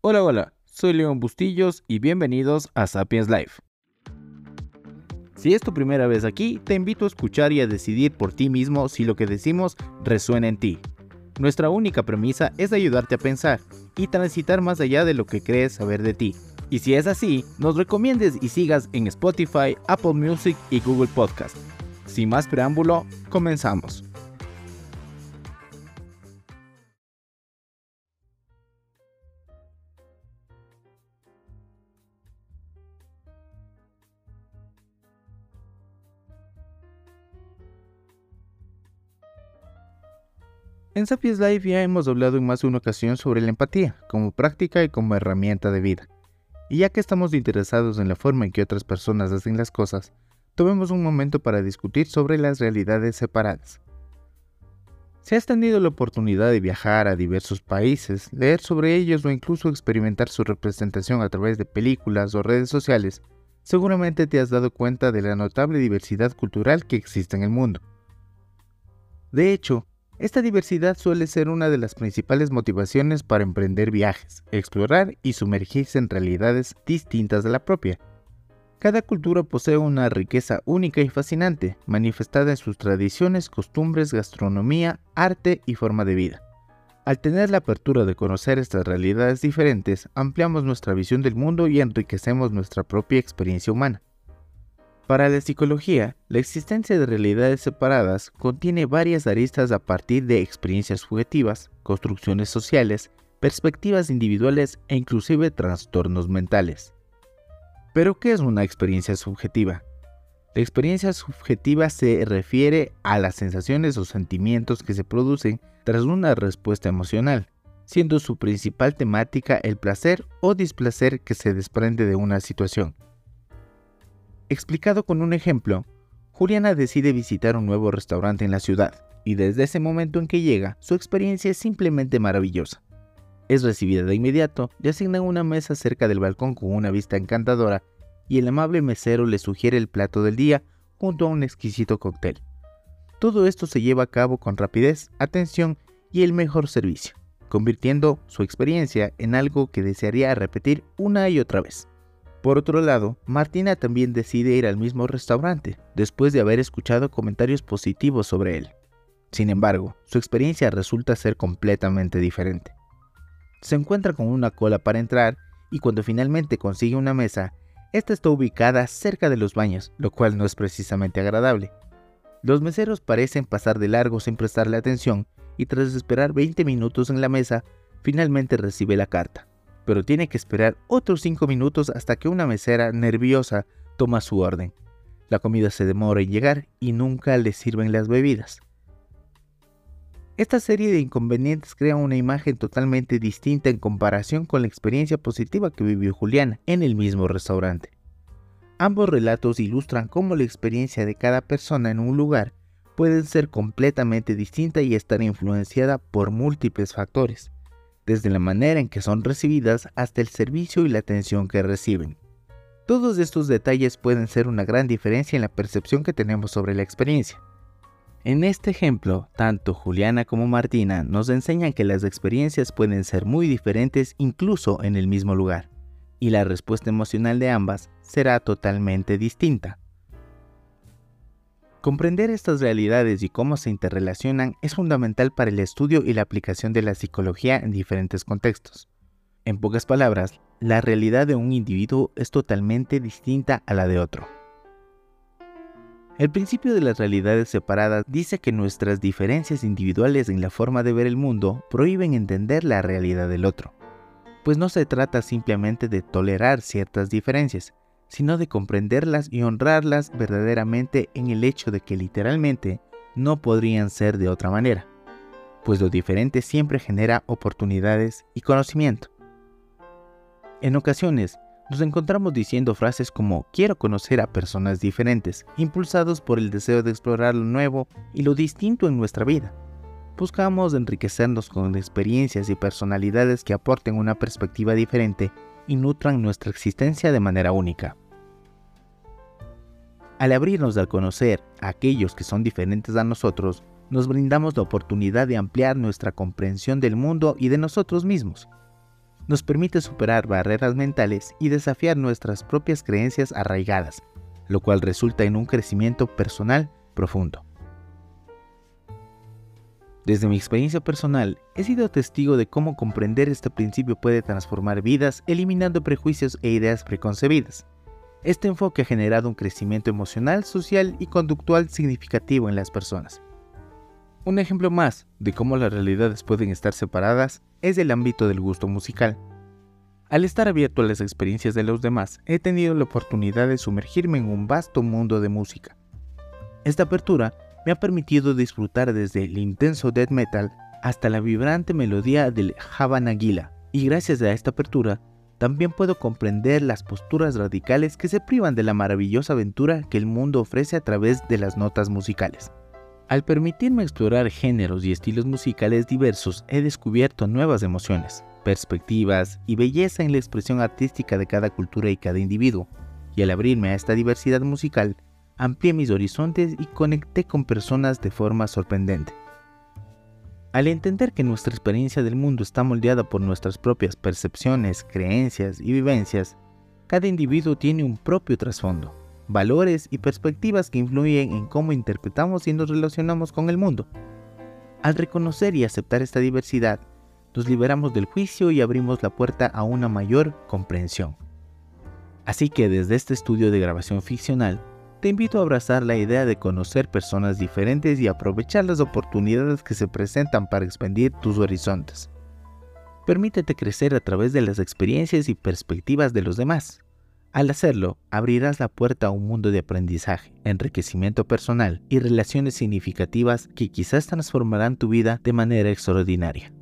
Hola, hola, soy León Bustillos y bienvenidos a Sapiens Life. Si es tu primera vez aquí, te invito a escuchar y a decidir por ti mismo si lo que decimos resuena en ti. Nuestra única premisa es ayudarte a pensar y transitar más allá de lo que crees saber de ti. Y si es así, nos recomiendes y sigas en Spotify, Apple Music y Google Podcast. Sin más preámbulo, comenzamos. En Sapiens Life ya hemos hablado en más de una ocasión sobre la empatía, como práctica y como herramienta de vida. Y ya que estamos interesados en la forma en que otras personas hacen las cosas, tomemos un momento para discutir sobre las realidades separadas. Si has tenido la oportunidad de viajar a diversos países, leer sobre ellos o incluso experimentar su representación a través de películas o redes sociales, seguramente te has dado cuenta de la notable diversidad cultural que existe en el mundo. De hecho, esta diversidad suele ser una de las principales motivaciones para emprender viajes, explorar y sumergirse en realidades distintas de la propia. Cada cultura posee una riqueza única y fascinante, manifestada en sus tradiciones, costumbres, gastronomía, arte y forma de vida. Al tener la apertura de conocer estas realidades diferentes, ampliamos nuestra visión del mundo y enriquecemos nuestra propia experiencia humana. Para la psicología, la existencia de realidades separadas contiene varias aristas a partir de experiencias subjetivas, construcciones sociales, perspectivas individuales e inclusive trastornos mentales. Pero, ¿qué es una experiencia subjetiva? La experiencia subjetiva se refiere a las sensaciones o sentimientos que se producen tras una respuesta emocional, siendo su principal temática el placer o displacer que se desprende de una situación. Explicado con un ejemplo, Juliana decide visitar un nuevo restaurante en la ciudad y desde ese momento en que llega, su experiencia es simplemente maravillosa. Es recibida de inmediato, le asignan una mesa cerca del balcón con una vista encantadora y el amable mesero le sugiere el plato del día junto a un exquisito cóctel. Todo esto se lleva a cabo con rapidez, atención y el mejor servicio, convirtiendo su experiencia en algo que desearía repetir una y otra vez. Por otro lado, Martina también decide ir al mismo restaurante, después de haber escuchado comentarios positivos sobre él. Sin embargo, su experiencia resulta ser completamente diferente. Se encuentra con una cola para entrar y cuando finalmente consigue una mesa, esta está ubicada cerca de los baños, lo cual no es precisamente agradable. Los meseros parecen pasar de largo sin prestarle atención y tras esperar 20 minutos en la mesa, finalmente recibe la carta pero tiene que esperar otros 5 minutos hasta que una mesera nerviosa toma su orden. La comida se demora en llegar y nunca le sirven las bebidas. Esta serie de inconvenientes crea una imagen totalmente distinta en comparación con la experiencia positiva que vivió Juliana en el mismo restaurante. Ambos relatos ilustran cómo la experiencia de cada persona en un lugar puede ser completamente distinta y estar influenciada por múltiples factores desde la manera en que son recibidas hasta el servicio y la atención que reciben. Todos estos detalles pueden ser una gran diferencia en la percepción que tenemos sobre la experiencia. En este ejemplo, tanto Juliana como Martina nos enseñan que las experiencias pueden ser muy diferentes incluso en el mismo lugar, y la respuesta emocional de ambas será totalmente distinta. Comprender estas realidades y cómo se interrelacionan es fundamental para el estudio y la aplicación de la psicología en diferentes contextos. En pocas palabras, la realidad de un individuo es totalmente distinta a la de otro. El principio de las realidades separadas dice que nuestras diferencias individuales en la forma de ver el mundo prohíben entender la realidad del otro, pues no se trata simplemente de tolerar ciertas diferencias, sino de comprenderlas y honrarlas verdaderamente en el hecho de que literalmente no podrían ser de otra manera, pues lo diferente siempre genera oportunidades y conocimiento. En ocasiones, nos encontramos diciendo frases como quiero conocer a personas diferentes, impulsados por el deseo de explorar lo nuevo y lo distinto en nuestra vida. Buscamos enriquecernos con experiencias y personalidades que aporten una perspectiva diferente y nutran nuestra existencia de manera única. Al abrirnos al conocer a aquellos que son diferentes a nosotros, nos brindamos la oportunidad de ampliar nuestra comprensión del mundo y de nosotros mismos. nos permite superar barreras mentales y desafiar nuestras propias creencias arraigadas, lo cual resulta en un crecimiento personal profundo. Desde mi experiencia personal, he sido testigo de cómo comprender este principio puede transformar vidas eliminando prejuicios e ideas preconcebidas. Este enfoque ha generado un crecimiento emocional, social y conductual significativo en las personas. Un ejemplo más de cómo las realidades pueden estar separadas es el ámbito del gusto musical. Al estar abierto a las experiencias de los demás, he tenido la oportunidad de sumergirme en un vasto mundo de música. Esta apertura me ha permitido disfrutar desde el intenso death metal hasta la vibrante melodía del Havana Gila, y gracias a esta apertura, también puedo comprender las posturas radicales que se privan de la maravillosa aventura que el mundo ofrece a través de las notas musicales. Al permitirme explorar géneros y estilos musicales diversos, he descubierto nuevas emociones, perspectivas y belleza en la expresión artística de cada cultura y cada individuo, y al abrirme a esta diversidad musical, amplié mis horizontes y conecté con personas de forma sorprendente. Al entender que nuestra experiencia del mundo está moldeada por nuestras propias percepciones, creencias y vivencias, cada individuo tiene un propio trasfondo, valores y perspectivas que influyen en cómo interpretamos y nos relacionamos con el mundo. Al reconocer y aceptar esta diversidad, nos liberamos del juicio y abrimos la puerta a una mayor comprensión. Así que desde este estudio de grabación ficcional, te invito a abrazar la idea de conocer personas diferentes y aprovechar las oportunidades que se presentan para expandir tus horizontes. Permítete crecer a través de las experiencias y perspectivas de los demás. Al hacerlo, abrirás la puerta a un mundo de aprendizaje, enriquecimiento personal y relaciones significativas que quizás transformarán tu vida de manera extraordinaria.